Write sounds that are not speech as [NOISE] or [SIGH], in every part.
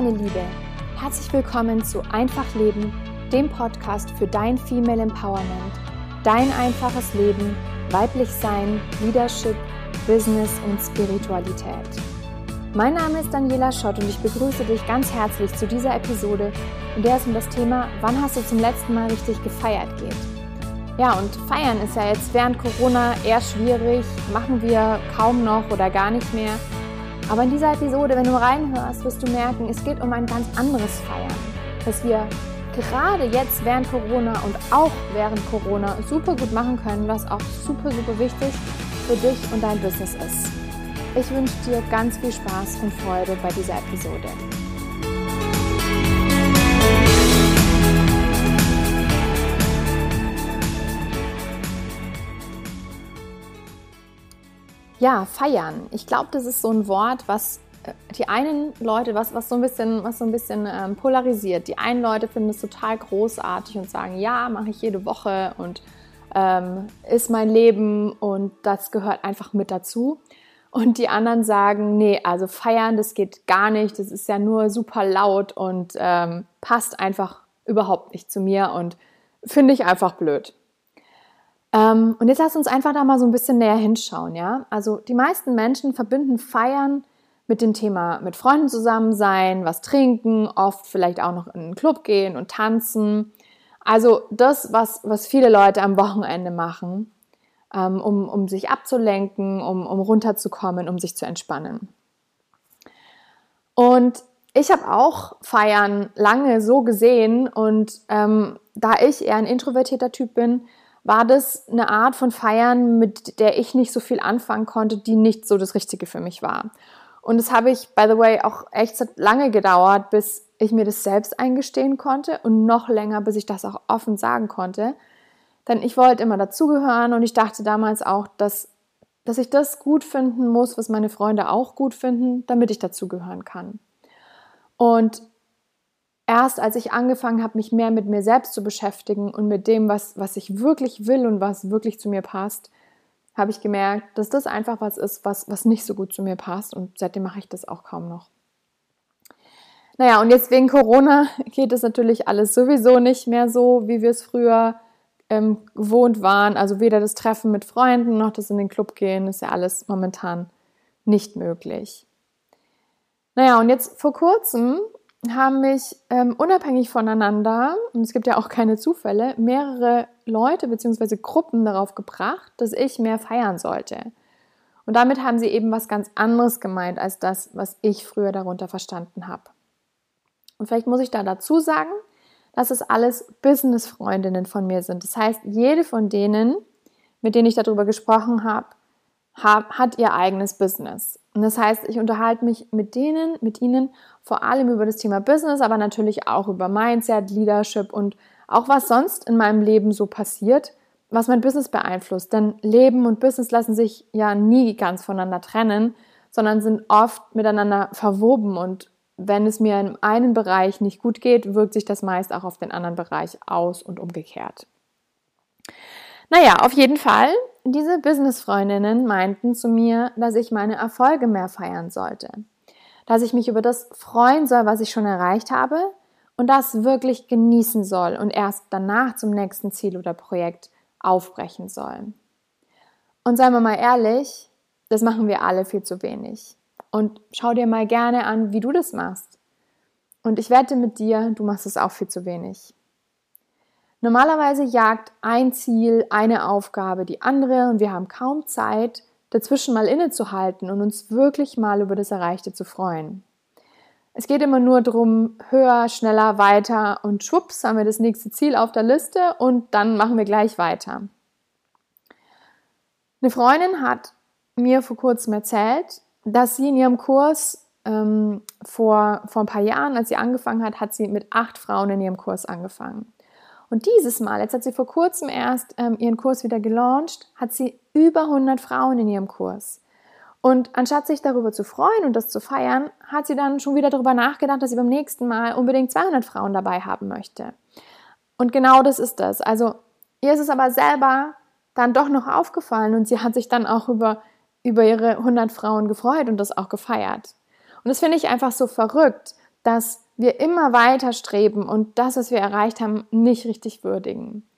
meine Liebe, herzlich willkommen zu Einfach Leben, dem Podcast für dein Female Empowerment, dein einfaches Leben, weiblich Sein, Leadership, Business und Spiritualität. Mein Name ist Daniela Schott und ich begrüße dich ganz herzlich zu dieser Episode, in der es um das Thema Wann hast du zum letzten Mal richtig gefeiert geht. Ja, und feiern ist ja jetzt während Corona eher schwierig, machen wir kaum noch oder gar nicht mehr. Aber in dieser Episode, wenn du reinhörst, wirst du merken, es geht um ein ganz anderes Feiern, das wir gerade jetzt während Corona und auch während Corona super gut machen können, was auch super, super wichtig für dich und dein Business ist. Ich wünsche dir ganz viel Spaß und Freude bei dieser Episode. Ja, feiern. Ich glaube, das ist so ein Wort, was äh, die einen Leute, was, was so ein bisschen, was so ein bisschen ähm, polarisiert. Die einen Leute finden es total großartig und sagen, ja, mache ich jede Woche und ähm, ist mein Leben und das gehört einfach mit dazu. Und die anderen sagen, nee, also feiern, das geht gar nicht, das ist ja nur super laut und ähm, passt einfach überhaupt nicht zu mir und finde ich einfach blöd. Ähm, und jetzt lass uns einfach da mal so ein bisschen näher hinschauen, ja? Also die meisten Menschen verbinden Feiern mit dem Thema mit Freunden zusammen sein, was trinken, oft vielleicht auch noch in einen Club gehen und tanzen. Also das, was, was viele Leute am Wochenende machen, ähm, um, um sich abzulenken, um, um runterzukommen, um sich zu entspannen. Und ich habe auch Feiern lange so gesehen und ähm, da ich eher ein introvertierter Typ bin, war das eine Art von Feiern, mit der ich nicht so viel anfangen konnte, die nicht so das Richtige für mich war. Und das habe ich, by the way, auch echt lange gedauert, bis ich mir das selbst eingestehen konnte und noch länger, bis ich das auch offen sagen konnte. Denn ich wollte immer dazugehören und ich dachte damals auch, dass, dass ich das gut finden muss, was meine Freunde auch gut finden, damit ich dazugehören kann. Und erst als ich angefangen habe, mich mehr mit mir selbst zu beschäftigen und mit dem, was, was ich wirklich will und was wirklich zu mir passt, habe ich gemerkt, dass das einfach was ist, was, was nicht so gut zu mir passt. Und seitdem mache ich das auch kaum noch. Naja, und jetzt wegen Corona [LAUGHS] geht es natürlich alles sowieso nicht mehr so, wie wir es früher ähm, gewohnt waren. Also weder das Treffen mit Freunden noch das in den Club gehen, ist ja alles momentan nicht möglich. Naja, und jetzt vor kurzem haben mich ähm, unabhängig voneinander, und es gibt ja auch keine Zufälle, mehrere Leute bzw. Gruppen darauf gebracht, dass ich mehr feiern sollte. Und damit haben sie eben was ganz anderes gemeint als das, was ich früher darunter verstanden habe. Und vielleicht muss ich da dazu sagen, dass es alles Business-Freundinnen von mir sind. Das heißt, jede von denen, mit denen ich darüber gesprochen habe, hat ihr eigenes Business. Und das heißt, ich unterhalte mich mit denen, mit ihnen vor allem über das Thema Business, aber natürlich auch über Mindset, Leadership und auch was sonst in meinem Leben so passiert, was mein Business beeinflusst. Denn Leben und Business lassen sich ja nie ganz voneinander trennen, sondern sind oft miteinander verwoben. Und wenn es mir in einem Bereich nicht gut geht, wirkt sich das meist auch auf den anderen Bereich aus und umgekehrt. Naja, auf jeden Fall diese Business-Freundinnen meinten zu mir, dass ich meine Erfolge mehr feiern sollte, dass ich mich über das freuen soll, was ich schon erreicht habe und das wirklich genießen soll und erst danach zum nächsten Ziel oder Projekt aufbrechen soll. Und seien wir mal ehrlich, das machen wir alle viel zu wenig. Und schau dir mal gerne an, wie du das machst. Und ich wette mit dir, du machst es auch viel zu wenig. Normalerweise jagt ein Ziel, eine Aufgabe die andere und wir haben kaum Zeit, dazwischen mal innezuhalten und uns wirklich mal über das Erreichte zu freuen. Es geht immer nur darum, höher, schneller, weiter und schwupps haben wir das nächste Ziel auf der Liste und dann machen wir gleich weiter. Eine Freundin hat mir vor kurzem erzählt, dass sie in ihrem Kurs ähm, vor, vor ein paar Jahren, als sie angefangen hat, hat sie mit acht Frauen in ihrem Kurs angefangen. Und dieses Mal, jetzt hat sie vor kurzem erst ähm, ihren Kurs wieder gelauncht, hat sie über 100 Frauen in ihrem Kurs. Und anstatt sich darüber zu freuen und das zu feiern, hat sie dann schon wieder darüber nachgedacht, dass sie beim nächsten Mal unbedingt 200 Frauen dabei haben möchte. Und genau das ist das. Also ihr ist es aber selber dann doch noch aufgefallen und sie hat sich dann auch über, über ihre 100 Frauen gefreut und das auch gefeiert. Und das finde ich einfach so verrückt, dass wir immer weiter streben und das, was wir erreicht haben, nicht richtig würdigen.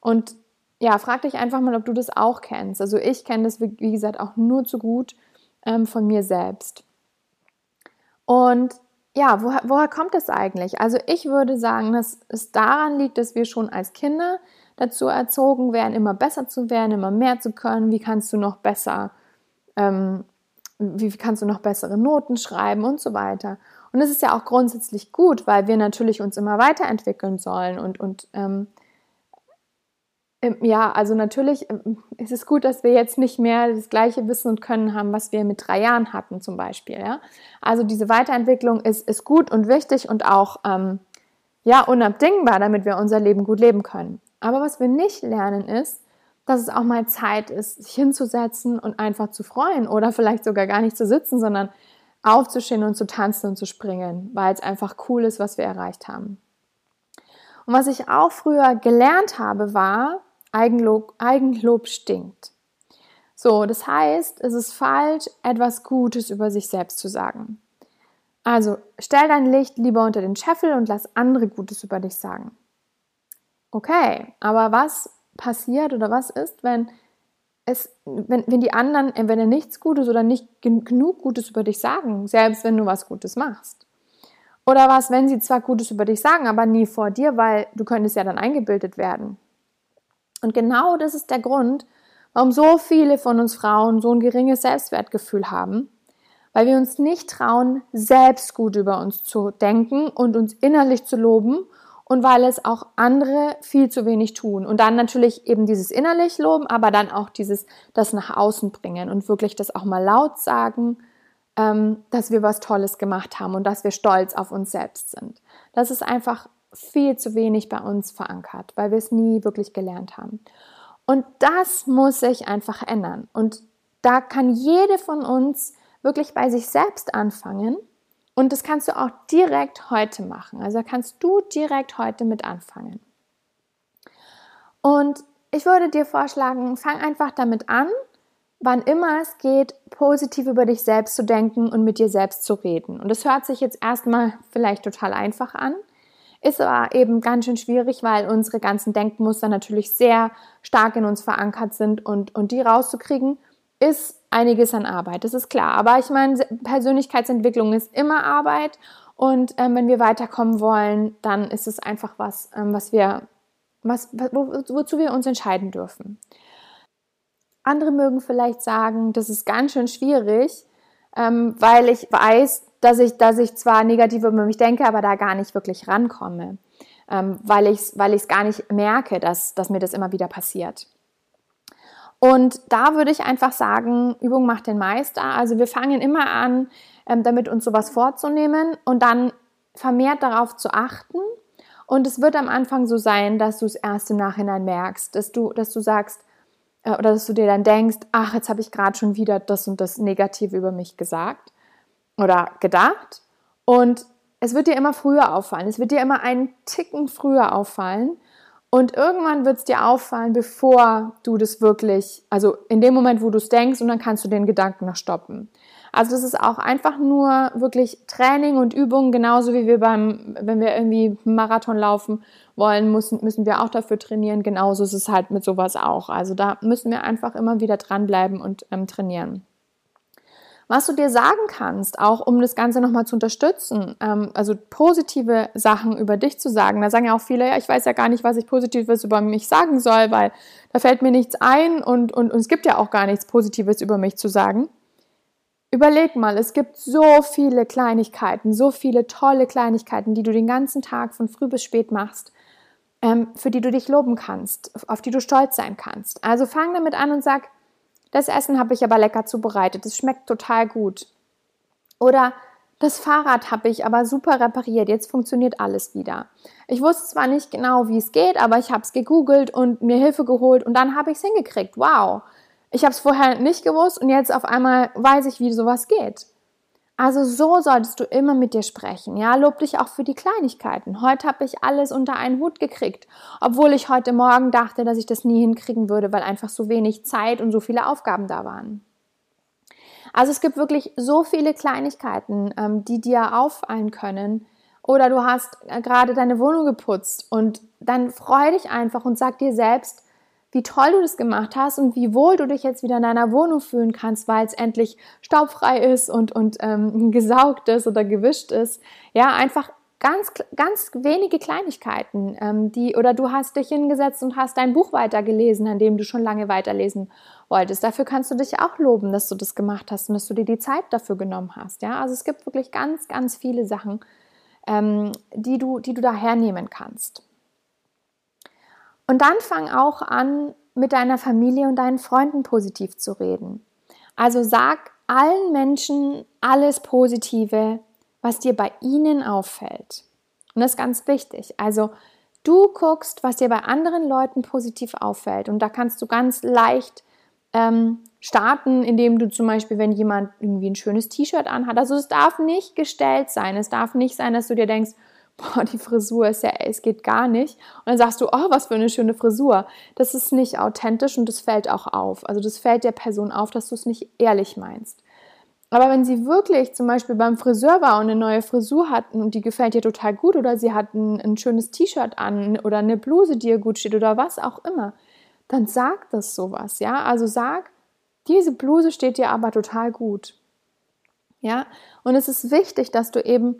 Und ja, frag dich einfach mal, ob du das auch kennst. Also ich kenne das, wie gesagt, auch nur zu gut ähm, von mir selbst. Und ja, woher, woher kommt es eigentlich? Also ich würde sagen, dass es daran liegt, dass wir schon als Kinder dazu erzogen werden, immer besser zu werden, immer mehr zu können. Wie kannst du noch besser, ähm, wie kannst du noch bessere Noten schreiben und so weiter. Und das ist ja auch grundsätzlich gut, weil wir natürlich uns immer weiterentwickeln sollen und, und ähm, ähm, ja, also natürlich ähm, ist es gut, dass wir jetzt nicht mehr das gleiche Wissen und Können haben, was wir mit drei Jahren hatten zum Beispiel. Ja? Also diese Weiterentwicklung ist, ist gut und wichtig und auch ähm, ja, unabdingbar, damit wir unser Leben gut leben können. Aber was wir nicht lernen ist, dass es auch mal Zeit ist, sich hinzusetzen und einfach zu freuen oder vielleicht sogar gar nicht zu sitzen, sondern aufzustehen und zu tanzen und zu springen, weil es einfach cool ist, was wir erreicht haben. Und was ich auch früher gelernt habe, war, Eigenlob, Eigenlob stinkt. So, das heißt, es ist falsch, etwas Gutes über sich selbst zu sagen. Also stell dein Licht lieber unter den Scheffel und lass andere Gutes über dich sagen. Okay, aber was passiert oder was ist, wenn es, wenn, wenn die anderen entweder nichts Gutes oder nicht genug Gutes über dich sagen, selbst wenn du was Gutes machst? Oder was, wenn sie zwar Gutes über dich sagen, aber nie vor dir, weil du könntest ja dann eingebildet werden. Und genau das ist der Grund, warum so viele von uns Frauen so ein geringes Selbstwertgefühl haben, weil wir uns nicht trauen, selbst gut über uns zu denken und uns innerlich zu loben und weil es auch andere viel zu wenig tun. Und dann natürlich eben dieses innerlich loben, aber dann auch dieses das nach außen bringen und wirklich das auch mal laut sagen, ähm, dass wir was Tolles gemacht haben und dass wir stolz auf uns selbst sind. Das ist einfach viel zu wenig bei uns verankert, weil wir es nie wirklich gelernt haben. Und das muss sich einfach ändern. Und da kann jede von uns wirklich bei sich selbst anfangen. Und das kannst du auch direkt heute machen. Also kannst du direkt heute mit anfangen. Und ich würde dir vorschlagen, fang einfach damit an, wann immer es geht, positiv über dich selbst zu denken und mit dir selbst zu reden. Und das hört sich jetzt erstmal vielleicht total einfach an. Ist aber eben ganz schön schwierig, weil unsere ganzen Denkmuster natürlich sehr stark in uns verankert sind und, und die rauszukriegen, ist einiges an Arbeit, das ist klar. Aber ich meine, Persönlichkeitsentwicklung ist immer Arbeit und ähm, wenn wir weiterkommen wollen, dann ist es einfach was, ähm, was wir, was, wo, wozu wir uns entscheiden dürfen. Andere mögen vielleicht sagen, das ist ganz schön schwierig, ähm, weil ich weiß, dass ich, dass ich zwar negativ über mich denke, aber da gar nicht wirklich rankomme, ähm, weil ich es weil gar nicht merke, dass, dass mir das immer wieder passiert. Und da würde ich einfach sagen, Übung macht den Meister. Also wir fangen immer an, ähm, damit uns sowas vorzunehmen und dann vermehrt darauf zu achten. Und es wird am Anfang so sein, dass du es erst im Nachhinein merkst, dass du, dass du sagst, äh, oder dass du dir dann denkst, ach, jetzt habe ich gerade schon wieder das und das Negative über mich gesagt oder gedacht. Und es wird dir immer früher auffallen. Es wird dir immer einen Ticken früher auffallen. Und irgendwann wird es dir auffallen, bevor du das wirklich, also in dem Moment, wo du es denkst, und dann kannst du den Gedanken noch stoppen. Also das ist auch einfach nur wirklich Training und Übung, genauso wie wir beim, wenn wir irgendwie Marathon laufen wollen, müssen, müssen wir auch dafür trainieren. Genauso ist es halt mit sowas auch. Also da müssen wir einfach immer wieder dranbleiben und ähm, trainieren. Was du dir sagen kannst, auch um das Ganze nochmal zu unterstützen, ähm, also positive Sachen über dich zu sagen. Da sagen ja auch viele, ja, ich weiß ja gar nicht, was ich Positives über mich sagen soll, weil da fällt mir nichts ein und, und, und es gibt ja auch gar nichts Positives über mich zu sagen. Überleg mal, es gibt so viele Kleinigkeiten, so viele tolle Kleinigkeiten, die du den ganzen Tag von früh bis spät machst, ähm, für die du dich loben kannst, auf die du stolz sein kannst. Also fang damit an und sag, das Essen habe ich aber lecker zubereitet. Es schmeckt total gut. Oder das Fahrrad habe ich aber super repariert. Jetzt funktioniert alles wieder. Ich wusste zwar nicht genau, wie es geht, aber ich habe es gegoogelt und mir Hilfe geholt und dann habe ich es hingekriegt. Wow. Ich habe es vorher nicht gewusst und jetzt auf einmal weiß ich, wie sowas geht. Also so solltest du immer mit dir sprechen. Ja, lob dich auch für die Kleinigkeiten. Heute habe ich alles unter einen Hut gekriegt, obwohl ich heute Morgen dachte, dass ich das nie hinkriegen würde, weil einfach so wenig Zeit und so viele Aufgaben da waren. Also es gibt wirklich so viele Kleinigkeiten, ähm, die dir auffallen können, Oder du hast äh, gerade deine Wohnung geputzt und dann freu dich einfach und sag dir selbst, wie toll du das gemacht hast und wie wohl du dich jetzt wieder in deiner Wohnung fühlen kannst, weil es endlich staubfrei ist und, und ähm, [LAUGHS] gesaugt ist oder gewischt ist. Ja, einfach ganz, ganz wenige Kleinigkeiten, ähm, die, oder du hast dich hingesetzt und hast dein Buch weitergelesen, an dem du schon lange weiterlesen wolltest. Dafür kannst du dich auch loben, dass du das gemacht hast und dass du dir die Zeit dafür genommen hast. Ja, also es gibt wirklich ganz, ganz viele Sachen, ähm, die, du, die du da hernehmen kannst. Und dann fang auch an, mit deiner Familie und deinen Freunden positiv zu reden. Also sag allen Menschen alles Positive, was dir bei ihnen auffällt. Und das ist ganz wichtig. Also du guckst, was dir bei anderen Leuten positiv auffällt. Und da kannst du ganz leicht ähm, starten, indem du zum Beispiel, wenn jemand irgendwie ein schönes T-Shirt anhat, also es darf nicht gestellt sein. Es darf nicht sein, dass du dir denkst, boah, die Frisur ist ja, es geht gar nicht. Und dann sagst du, oh, was für eine schöne Frisur. Das ist nicht authentisch und das fällt auch auf. Also das fällt der Person auf, dass du es nicht ehrlich meinst. Aber wenn sie wirklich zum Beispiel beim Friseur war und eine neue Frisur hat und die gefällt ihr total gut oder sie hat ein, ein schönes T-Shirt an oder eine Bluse, die ihr gut steht oder was auch immer, dann sag das sowas, ja? Also sag, diese Bluse steht dir aber total gut. Ja? Und es ist wichtig, dass du eben,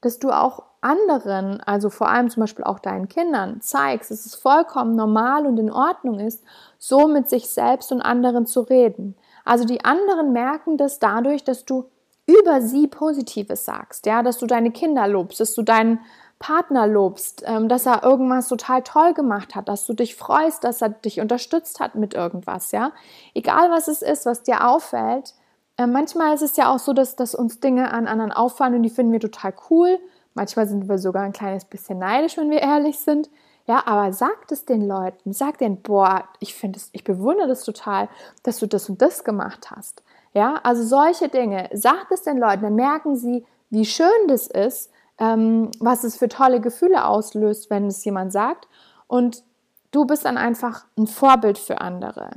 dass du auch anderen, also vor allem zum Beispiel auch deinen Kindern, zeigst, dass es vollkommen normal und in Ordnung ist, so mit sich selbst und anderen zu reden. Also die anderen merken das dadurch, dass du über sie Positives sagst, ja, dass du deine Kinder lobst, dass du deinen Partner lobst, ähm, dass er irgendwas total toll gemacht hat, dass du dich freust, dass er dich unterstützt hat mit irgendwas, ja. Egal was es ist, was dir auffällt. Äh, manchmal ist es ja auch so, dass, dass uns Dinge an anderen auffallen und die finden wir total cool. Manchmal sind wir sogar ein kleines bisschen neidisch, wenn wir ehrlich sind. Ja, aber sagt es den Leuten, sag denen, boah, ich finde es, ich bewundere das total, dass du das und das gemacht hast. Ja, also solche Dinge, sagt es den Leuten, dann merken sie, wie schön das ist, ähm, was es für tolle Gefühle auslöst, wenn es jemand sagt. Und du bist dann einfach ein Vorbild für andere.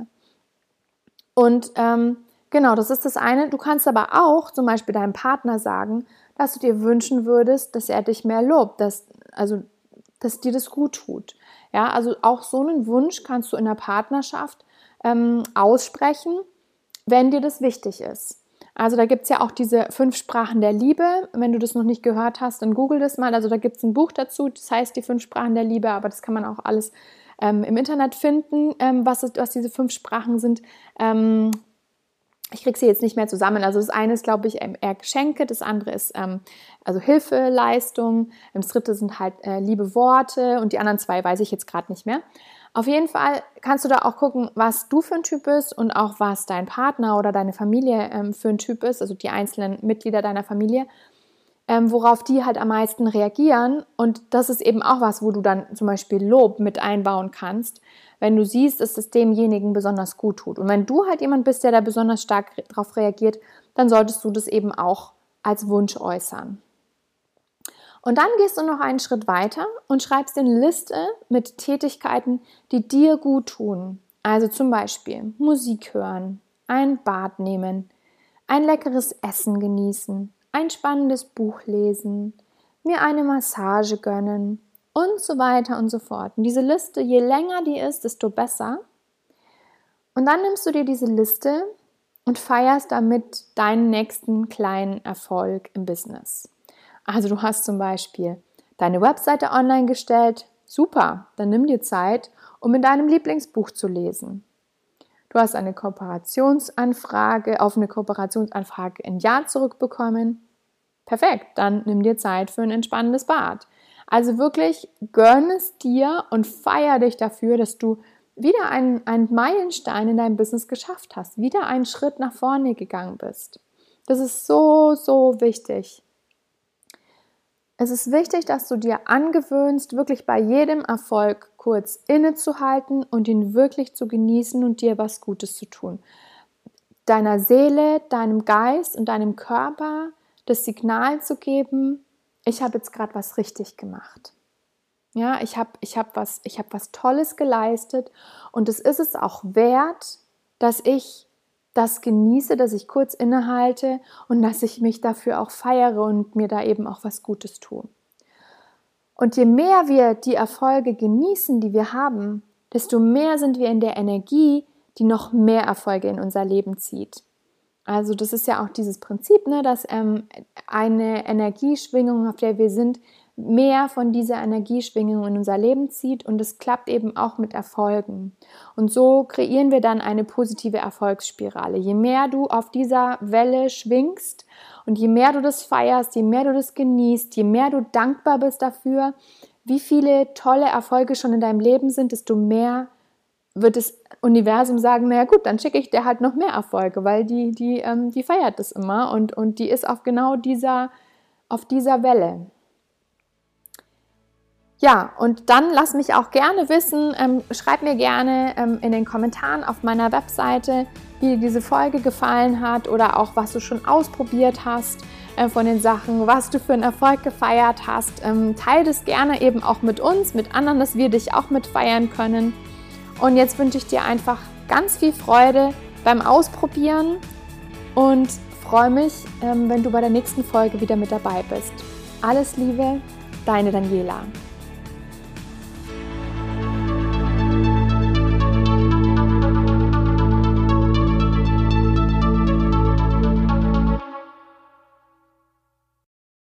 Und ähm, genau, das ist das eine. Du kannst aber auch zum Beispiel deinem Partner sagen, dass du dir wünschen würdest, dass er dich mehr lobt, dass, also dass dir das gut tut. Ja, also auch so einen Wunsch kannst du in der Partnerschaft ähm, aussprechen, wenn dir das wichtig ist. Also da gibt es ja auch diese fünf Sprachen der Liebe. Wenn du das noch nicht gehört hast, dann google das mal. Also da gibt es ein Buch dazu, das heißt die fünf Sprachen der Liebe, aber das kann man auch alles ähm, im Internet finden, ähm, was, was diese fünf Sprachen sind. Ähm, ich kriege sie jetzt nicht mehr zusammen. Also das eine ist, glaube ich, eher Geschenke, das andere ist ähm, also Hilfe, das dritte sind halt äh, liebe Worte und die anderen zwei weiß ich jetzt gerade nicht mehr. Auf jeden Fall kannst du da auch gucken, was du für ein Typ bist und auch was dein Partner oder deine Familie ähm, für ein Typ ist, also die einzelnen Mitglieder deiner Familie, ähm, worauf die halt am meisten reagieren. Und das ist eben auch was, wo du dann zum Beispiel Lob mit einbauen kannst wenn du siehst, dass es demjenigen besonders gut tut. Und wenn du halt jemand bist, der da besonders stark darauf reagiert, dann solltest du das eben auch als Wunsch äußern. Und dann gehst du noch einen Schritt weiter und schreibst eine Liste mit Tätigkeiten, die dir gut tun. Also zum Beispiel Musik hören, ein Bad nehmen, ein leckeres Essen genießen, ein spannendes Buch lesen, mir eine Massage gönnen, und so weiter und so fort. Und diese Liste, je länger die ist, desto besser. Und dann nimmst du dir diese Liste und feierst damit deinen nächsten kleinen Erfolg im Business. Also du hast zum Beispiel deine Webseite online gestellt, super, dann nimm dir Zeit, um in deinem Lieblingsbuch zu lesen. Du hast eine Kooperationsanfrage auf eine Kooperationsanfrage ein Jahr zurückbekommen. Perfekt, dann nimm dir Zeit für ein entspannendes Bad. Also wirklich gönn es dir und feier dich dafür, dass du wieder einen, einen Meilenstein in deinem Business geschafft hast, wieder einen Schritt nach vorne gegangen bist. Das ist so, so wichtig. Es ist wichtig, dass du dir angewöhnst, wirklich bei jedem Erfolg kurz innezuhalten und ihn wirklich zu genießen und dir was Gutes zu tun. Deiner Seele, deinem Geist und deinem Körper das Signal zu geben, ich habe jetzt gerade was richtig gemacht. Ja, ich habe ich hab was, hab was Tolles geleistet und es ist es auch wert, dass ich das genieße, dass ich kurz innehalte und dass ich mich dafür auch feiere und mir da eben auch was Gutes tue. Und je mehr wir die Erfolge genießen, die wir haben, desto mehr sind wir in der Energie, die noch mehr Erfolge in unser Leben zieht. Also das ist ja auch dieses Prinzip, ne, dass ähm, eine Energieschwingung, auf der wir sind, mehr von dieser Energieschwingung in unser Leben zieht und es klappt eben auch mit Erfolgen. Und so kreieren wir dann eine positive Erfolgsspirale. Je mehr du auf dieser Welle schwingst und je mehr du das feierst, je mehr du das genießt, je mehr du dankbar bist dafür, wie viele tolle Erfolge schon in deinem Leben sind, desto mehr wird das Universum sagen, naja gut, dann schicke ich dir halt noch mehr Erfolge, weil die, die, ähm, die feiert das immer und, und die ist auf genau dieser, auf dieser Welle. Ja, und dann lass mich auch gerne wissen, ähm, schreib mir gerne ähm, in den Kommentaren auf meiner Webseite, wie dir diese Folge gefallen hat oder auch was du schon ausprobiert hast äh, von den Sachen, was du für einen Erfolg gefeiert hast. Ähm, teile das gerne eben auch mit uns, mit anderen, dass wir dich auch mit feiern können. Und jetzt wünsche ich dir einfach ganz viel Freude beim Ausprobieren und freue mich, ähm, wenn du bei der nächsten Folge wieder mit dabei bist. Alles Liebe, deine Daniela.